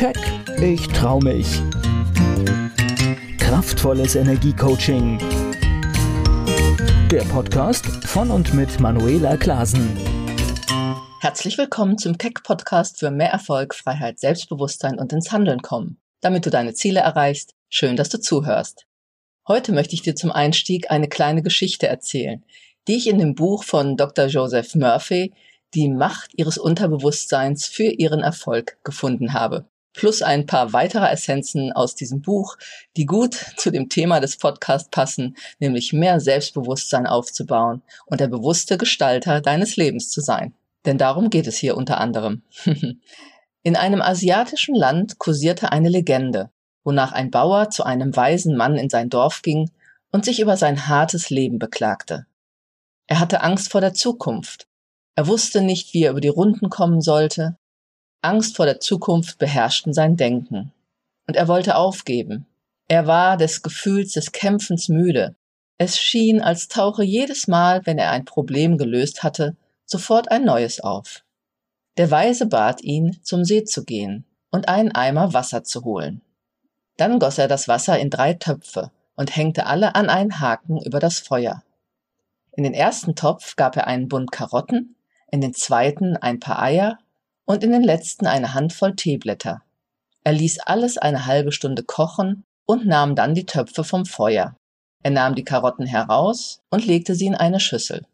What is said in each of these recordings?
Keck, ich trau mich. Kraftvolles Energiecoaching. Der Podcast von und mit Manuela Klasen. Herzlich willkommen zum Keck Podcast für mehr Erfolg, Freiheit, Selbstbewusstsein und ins Handeln kommen. Damit du deine Ziele erreichst, schön, dass du zuhörst. Heute möchte ich dir zum Einstieg eine kleine Geschichte erzählen, die ich in dem Buch von Dr. Joseph Murphy die Macht ihres Unterbewusstseins für ihren Erfolg gefunden habe. Plus ein paar weitere Essenzen aus diesem Buch, die gut zu dem Thema des Podcasts passen, nämlich mehr Selbstbewusstsein aufzubauen und der bewusste Gestalter deines Lebens zu sein. Denn darum geht es hier unter anderem. In einem asiatischen Land kursierte eine Legende, wonach ein Bauer zu einem weisen Mann in sein Dorf ging und sich über sein hartes Leben beklagte. Er hatte Angst vor der Zukunft er wusste nicht, wie er über die Runden kommen sollte. Angst vor der Zukunft beherrschten sein Denken. Und er wollte aufgeben. Er war des Gefühls des Kämpfens müde. Es schien, als tauche jedes Mal, wenn er ein Problem gelöst hatte, sofort ein neues auf. Der Weise bat ihn, zum See zu gehen und einen Eimer Wasser zu holen. Dann goss er das Wasser in drei Töpfe und hängte alle an einen Haken über das Feuer. In den ersten Topf gab er einen Bund Karotten, in den zweiten ein paar Eier und in den letzten eine Handvoll Teeblätter. Er ließ alles eine halbe Stunde kochen und nahm dann die Töpfe vom Feuer. Er nahm die Karotten heraus und legte sie in eine Schüssel.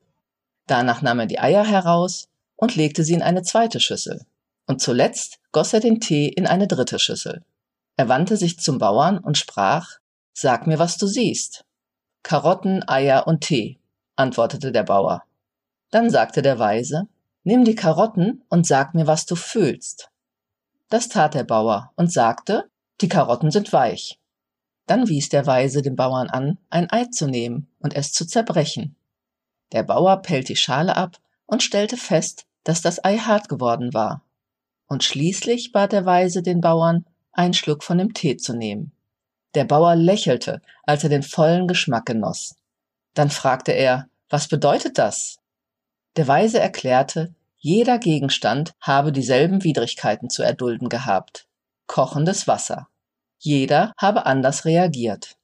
Danach nahm er die Eier heraus und legte sie in eine zweite Schüssel. Und zuletzt goss er den Tee in eine dritte Schüssel. Er wandte sich zum Bauern und sprach, Sag mir, was du siehst. Karotten, Eier und Tee, antwortete der Bauer. Dann sagte der Weise, Nimm die Karotten und sag mir, was du fühlst. Das tat der Bauer und sagte, die Karotten sind weich. Dann wies der Weise den Bauern an, ein Ei zu nehmen und es zu zerbrechen. Der Bauer pellt die Schale ab und stellte fest, dass das Ei hart geworden war. Und schließlich bat der Weise den Bauern, einen Schluck von dem Tee zu nehmen. Der Bauer lächelte, als er den vollen Geschmack genoss. Dann fragte er, was bedeutet das? Der Weise erklärte, jeder Gegenstand habe dieselben Widrigkeiten zu erdulden gehabt. Kochendes Wasser. Jeder habe anders reagiert.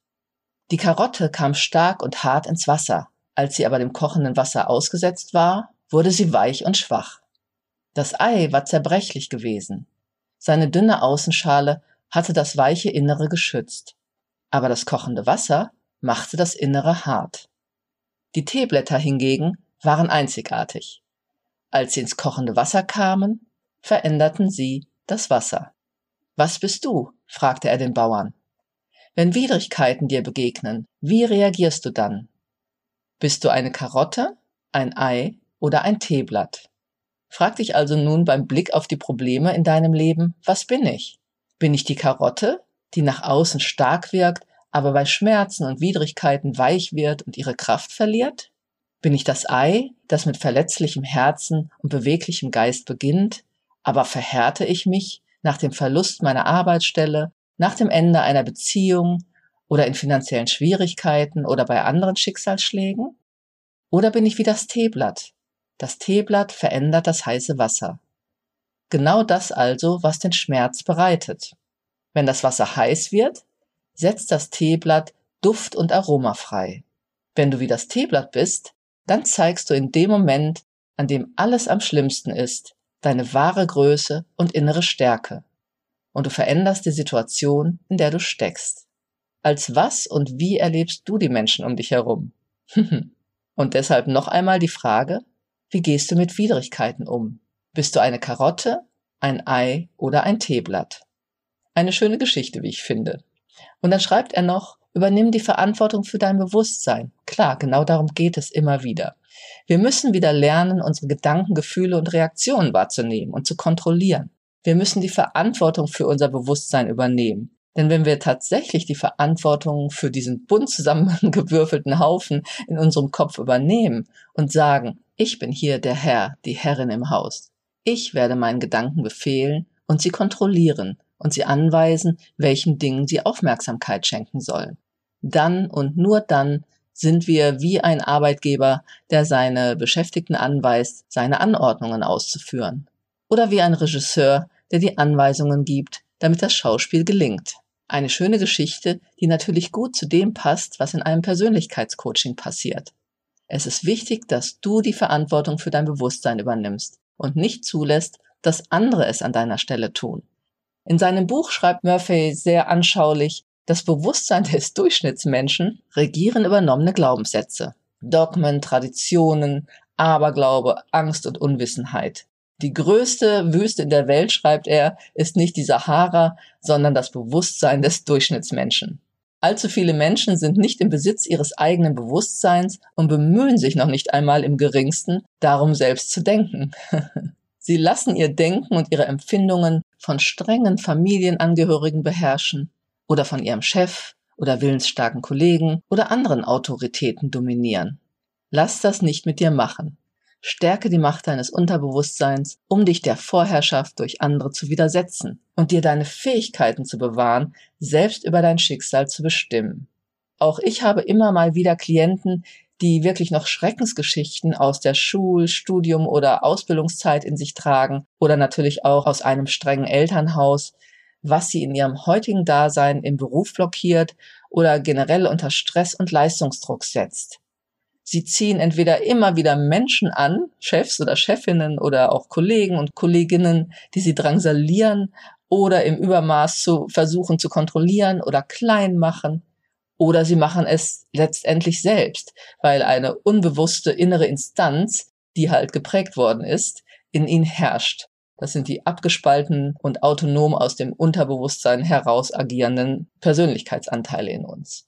Die Karotte kam stark und hart ins Wasser. Als sie aber dem kochenden Wasser ausgesetzt war, wurde sie weich und schwach. Das Ei war zerbrechlich gewesen. Seine dünne Außenschale hatte das weiche Innere geschützt. Aber das kochende Wasser machte das Innere hart. Die Teeblätter hingegen waren einzigartig. Als sie ins kochende Wasser kamen, veränderten sie das Wasser. Was bist du? fragte er den Bauern. Wenn Widrigkeiten dir begegnen, wie reagierst du dann? Bist du eine Karotte, ein Ei oder ein Teeblatt? Frag dich also nun beim Blick auf die Probleme in deinem Leben, was bin ich? Bin ich die Karotte, die nach außen stark wirkt, aber bei Schmerzen und Widrigkeiten weich wird und ihre Kraft verliert? Bin ich das Ei, das mit verletzlichem Herzen und beweglichem Geist beginnt, aber verhärte ich mich nach dem Verlust meiner Arbeitsstelle, nach dem Ende einer Beziehung oder in finanziellen Schwierigkeiten oder bei anderen Schicksalsschlägen? Oder bin ich wie das Teeblatt? Das Teeblatt verändert das heiße Wasser. Genau das also, was den Schmerz bereitet. Wenn das Wasser heiß wird, setzt das Teeblatt Duft und Aroma frei. Wenn du wie das Teeblatt bist, dann zeigst du in dem Moment, an dem alles am schlimmsten ist, deine wahre Größe und innere Stärke. Und du veränderst die Situation, in der du steckst. Als was und wie erlebst du die Menschen um dich herum? und deshalb noch einmal die Frage, wie gehst du mit Widrigkeiten um? Bist du eine Karotte, ein Ei oder ein Teeblatt? Eine schöne Geschichte, wie ich finde. Und dann schreibt er noch, Übernimm die Verantwortung für dein Bewusstsein. Klar, genau darum geht es immer wieder. Wir müssen wieder lernen, unsere Gedanken, Gefühle und Reaktionen wahrzunehmen und zu kontrollieren. Wir müssen die Verantwortung für unser Bewusstsein übernehmen. Denn wenn wir tatsächlich die Verantwortung für diesen bunt zusammengewürfelten Haufen in unserem Kopf übernehmen und sagen, ich bin hier der Herr, die Herrin im Haus. Ich werde meinen Gedanken befehlen und sie kontrollieren und sie anweisen, welchen Dingen sie Aufmerksamkeit schenken sollen dann und nur dann sind wir wie ein Arbeitgeber, der seine Beschäftigten anweist, seine Anordnungen auszuführen. Oder wie ein Regisseur, der die Anweisungen gibt, damit das Schauspiel gelingt. Eine schöne Geschichte, die natürlich gut zu dem passt, was in einem Persönlichkeitscoaching passiert. Es ist wichtig, dass du die Verantwortung für dein Bewusstsein übernimmst und nicht zulässt, dass andere es an deiner Stelle tun. In seinem Buch schreibt Murphy sehr anschaulich, das Bewusstsein des Durchschnittsmenschen regieren übernommene Glaubenssätze, Dogmen, Traditionen, Aberglaube, Angst und Unwissenheit. Die größte Wüste in der Welt, schreibt er, ist nicht die Sahara, sondern das Bewusstsein des Durchschnittsmenschen. Allzu viele Menschen sind nicht im Besitz ihres eigenen Bewusstseins und bemühen sich noch nicht einmal im geringsten, darum selbst zu denken. Sie lassen ihr Denken und ihre Empfindungen von strengen Familienangehörigen beherrschen oder von ihrem Chef oder willensstarken Kollegen oder anderen Autoritäten dominieren. Lass das nicht mit dir machen. Stärke die Macht deines Unterbewusstseins, um dich der Vorherrschaft durch andere zu widersetzen und dir deine Fähigkeiten zu bewahren, selbst über dein Schicksal zu bestimmen. Auch ich habe immer mal wieder Klienten, die wirklich noch Schreckensgeschichten aus der Schul-, Studium- oder Ausbildungszeit in sich tragen oder natürlich auch aus einem strengen Elternhaus, was sie in ihrem heutigen Dasein im Beruf blockiert oder generell unter Stress und Leistungsdruck setzt. Sie ziehen entweder immer wieder Menschen an, Chefs oder Chefinnen oder auch Kollegen und Kolleginnen, die sie drangsalieren oder im Übermaß zu versuchen zu kontrollieren oder klein machen. Oder sie machen es letztendlich selbst, weil eine unbewusste innere Instanz, die halt geprägt worden ist, in ihnen herrscht. Das sind die abgespalten und autonom aus dem Unterbewusstsein heraus agierenden Persönlichkeitsanteile in uns.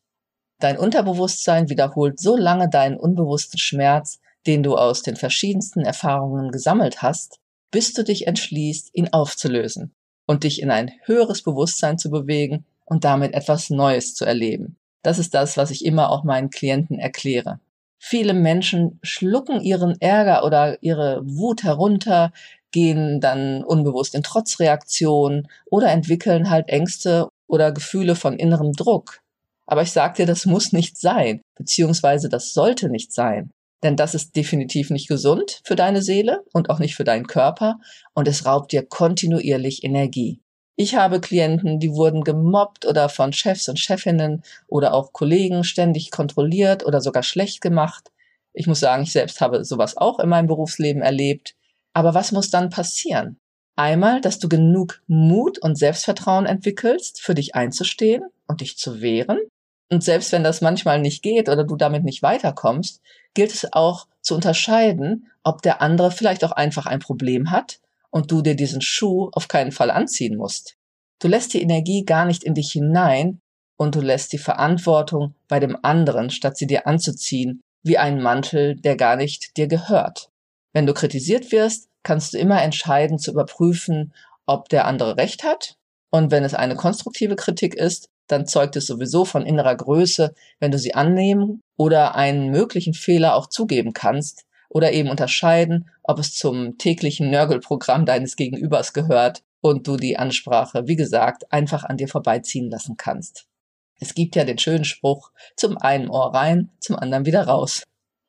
Dein Unterbewusstsein wiederholt so lange deinen unbewussten Schmerz, den du aus den verschiedensten Erfahrungen gesammelt hast, bis du dich entschließt, ihn aufzulösen und dich in ein höheres Bewusstsein zu bewegen und damit etwas Neues zu erleben. Das ist das, was ich immer auch meinen Klienten erkläre. Viele Menschen schlucken ihren Ärger oder ihre Wut herunter, gehen dann unbewusst in Trotzreaktionen oder entwickeln halt Ängste oder Gefühle von innerem Druck. Aber ich sag dir, das muss nicht sein, beziehungsweise das sollte nicht sein. Denn das ist definitiv nicht gesund für deine Seele und auch nicht für deinen Körper und es raubt dir kontinuierlich Energie. Ich habe Klienten, die wurden gemobbt oder von Chefs und Chefinnen oder auch Kollegen ständig kontrolliert oder sogar schlecht gemacht. Ich muss sagen, ich selbst habe sowas auch in meinem Berufsleben erlebt. Aber was muss dann passieren? Einmal, dass du genug Mut und Selbstvertrauen entwickelst, für dich einzustehen und dich zu wehren. Und selbst wenn das manchmal nicht geht oder du damit nicht weiterkommst, gilt es auch zu unterscheiden, ob der andere vielleicht auch einfach ein Problem hat und du dir diesen Schuh auf keinen Fall anziehen musst. Du lässt die Energie gar nicht in dich hinein und du lässt die Verantwortung bei dem anderen, statt sie dir anzuziehen, wie einen Mantel, der gar nicht dir gehört. Wenn du kritisiert wirst, kannst du immer entscheiden zu überprüfen, ob der andere recht hat. Und wenn es eine konstruktive Kritik ist, dann zeugt es sowieso von innerer Größe, wenn du sie annehmen oder einen möglichen Fehler auch zugeben kannst oder eben unterscheiden, ob es zum täglichen Nörgelprogramm deines Gegenübers gehört und du die Ansprache, wie gesagt, einfach an dir vorbeiziehen lassen kannst. Es gibt ja den schönen Spruch, zum einen Ohr rein, zum anderen wieder raus.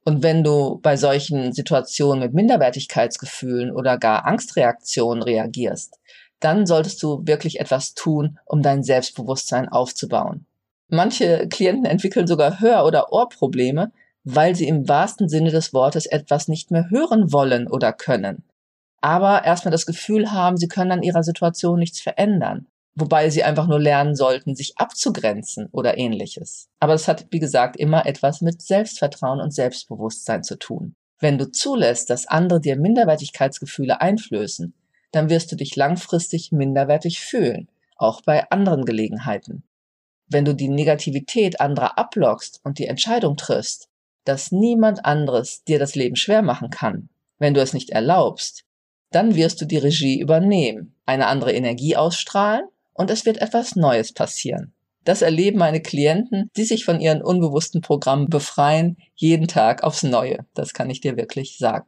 Und wenn du bei solchen Situationen mit Minderwertigkeitsgefühlen oder gar Angstreaktionen reagierst, dann solltest du wirklich etwas tun, um dein Selbstbewusstsein aufzubauen. Manche Klienten entwickeln sogar Hör- oder Ohrprobleme, weil sie im wahrsten Sinne des Wortes etwas nicht mehr hören wollen oder können. Aber erstmal das Gefühl haben, sie können an ihrer Situation nichts verändern wobei sie einfach nur lernen sollten, sich abzugrenzen oder ähnliches. Aber das hat, wie gesagt, immer etwas mit Selbstvertrauen und Selbstbewusstsein zu tun. Wenn du zulässt, dass andere dir Minderwertigkeitsgefühle einflößen, dann wirst du dich langfristig minderwertig fühlen, auch bei anderen Gelegenheiten. Wenn du die Negativität anderer ablockst und die Entscheidung triffst, dass niemand anderes dir das Leben schwer machen kann, wenn du es nicht erlaubst, dann wirst du die Regie übernehmen, eine andere Energie ausstrahlen und es wird etwas Neues passieren. Das erleben meine Klienten, die sich von ihren unbewussten Programmen befreien, jeden Tag aufs Neue. Das kann ich dir wirklich sagen.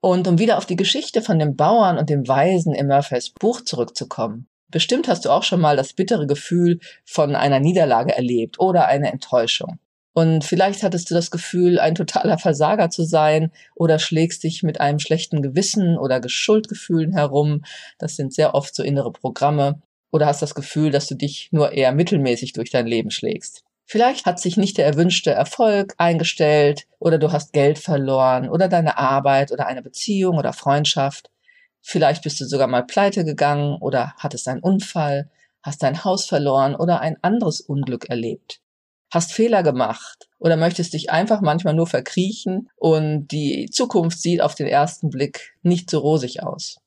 Und um wieder auf die Geschichte von dem Bauern und dem Weisen im Murphys Buch zurückzukommen. Bestimmt hast du auch schon mal das bittere Gefühl von einer Niederlage erlebt oder eine Enttäuschung. Und vielleicht hattest du das Gefühl, ein totaler Versager zu sein oder schlägst dich mit einem schlechten Gewissen oder Schuldgefühlen herum. Das sind sehr oft so innere Programme. Oder hast das Gefühl, dass du dich nur eher mittelmäßig durch dein Leben schlägst. Vielleicht hat sich nicht der erwünschte Erfolg eingestellt oder du hast Geld verloren oder deine Arbeit oder eine Beziehung oder Freundschaft. Vielleicht bist du sogar mal pleite gegangen oder hattest einen Unfall, hast dein Haus verloren oder ein anderes Unglück erlebt. Hast Fehler gemacht oder möchtest dich einfach manchmal nur verkriechen und die Zukunft sieht auf den ersten Blick nicht so rosig aus.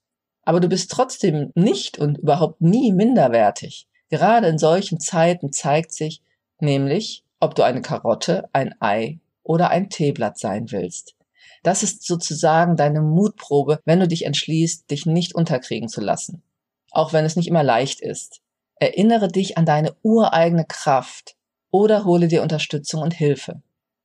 Aber du bist trotzdem nicht und überhaupt nie minderwertig. Gerade in solchen Zeiten zeigt sich nämlich, ob du eine Karotte, ein Ei oder ein Teeblatt sein willst. Das ist sozusagen deine Mutprobe, wenn du dich entschließt, dich nicht unterkriegen zu lassen. Auch wenn es nicht immer leicht ist. Erinnere dich an deine ureigene Kraft oder hole dir Unterstützung und Hilfe.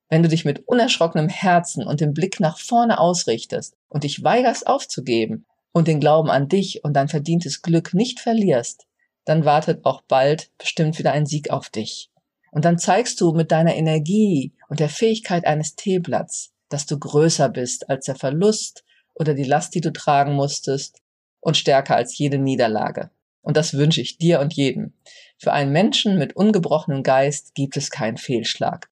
Wenn du dich mit unerschrockenem Herzen und dem Blick nach vorne ausrichtest und dich weigerst aufzugeben und den Glauben an dich und dein verdientes Glück nicht verlierst, dann wartet auch bald bestimmt wieder ein Sieg auf dich. Und dann zeigst du mit deiner Energie und der Fähigkeit eines Teeblatts, dass du größer bist als der Verlust oder die Last, die du tragen musstest und stärker als jede Niederlage. Und das wünsche ich dir und jedem. Für einen Menschen mit ungebrochenem Geist gibt es keinen Fehlschlag.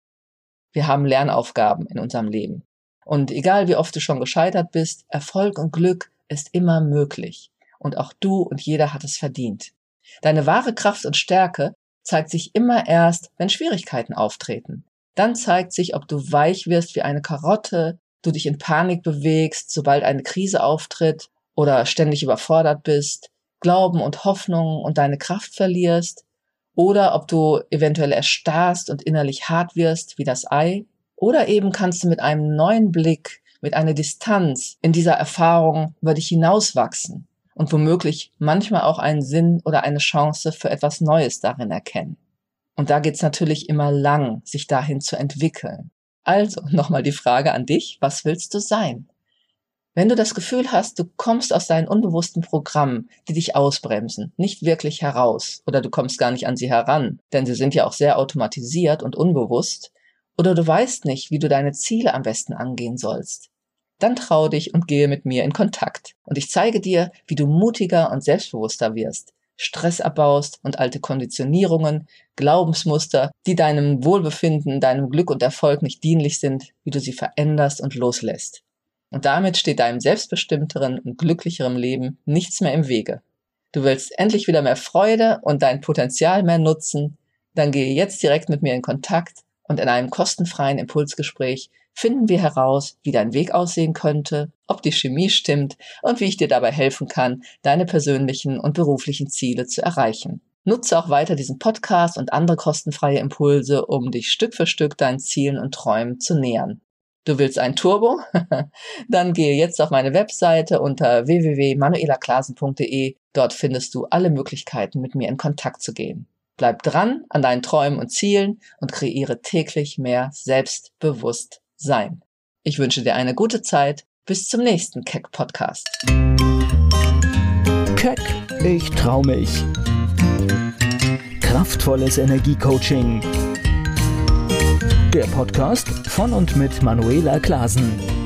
Wir haben Lernaufgaben in unserem Leben. Und egal wie oft du schon gescheitert bist, Erfolg und Glück ist immer möglich. Und auch du und jeder hat es verdient. Deine wahre Kraft und Stärke zeigt sich immer erst, wenn Schwierigkeiten auftreten. Dann zeigt sich, ob du weich wirst wie eine Karotte, du dich in Panik bewegst, sobald eine Krise auftritt oder ständig überfordert bist, Glauben und Hoffnung und deine Kraft verlierst, oder ob du eventuell erstarrst und innerlich hart wirst wie das Ei, oder eben kannst du mit einem neuen Blick, mit einer Distanz in dieser Erfahrung über dich hinauswachsen und womöglich manchmal auch einen Sinn oder eine Chance für etwas Neues darin erkennen. Und da geht's natürlich immer lang, sich dahin zu entwickeln. Also nochmal die Frage an dich, was willst du sein? Wenn du das Gefühl hast, du kommst aus deinen unbewussten Programmen, die dich ausbremsen, nicht wirklich heraus oder du kommst gar nicht an sie heran, denn sie sind ja auch sehr automatisiert und unbewusst, oder du weißt nicht, wie du deine Ziele am besten angehen sollst, dann trau dich und gehe mit mir in Kontakt. Und ich zeige dir, wie du mutiger und selbstbewusster wirst, Stress abbaust und alte Konditionierungen, Glaubensmuster, die deinem Wohlbefinden, deinem Glück und Erfolg nicht dienlich sind, wie du sie veränderst und loslässt. Und damit steht deinem selbstbestimmteren und glücklicheren Leben nichts mehr im Wege. Du willst endlich wieder mehr Freude und dein Potenzial mehr nutzen, dann gehe jetzt direkt mit mir in Kontakt und in einem kostenfreien Impulsgespräch finden wir heraus, wie dein Weg aussehen könnte, ob die Chemie stimmt und wie ich dir dabei helfen kann, deine persönlichen und beruflichen Ziele zu erreichen. Nutze auch weiter diesen Podcast und andere kostenfreie Impulse, um dich Stück für Stück deinen Zielen und Träumen zu nähern. Du willst ein Turbo? Dann gehe jetzt auf meine Webseite unter www.manuelaklasen.de. Dort findest du alle Möglichkeiten, mit mir in Kontakt zu gehen. Bleib dran an deinen Träumen und Zielen und kreiere täglich mehr Selbstbewusstsein sein. Ich wünsche dir eine gute Zeit. Bis zum nächsten Keck Podcast. Keck, ich trau mich. Kraftvolles Energiecoaching. Der Podcast von und mit Manuela Klasen.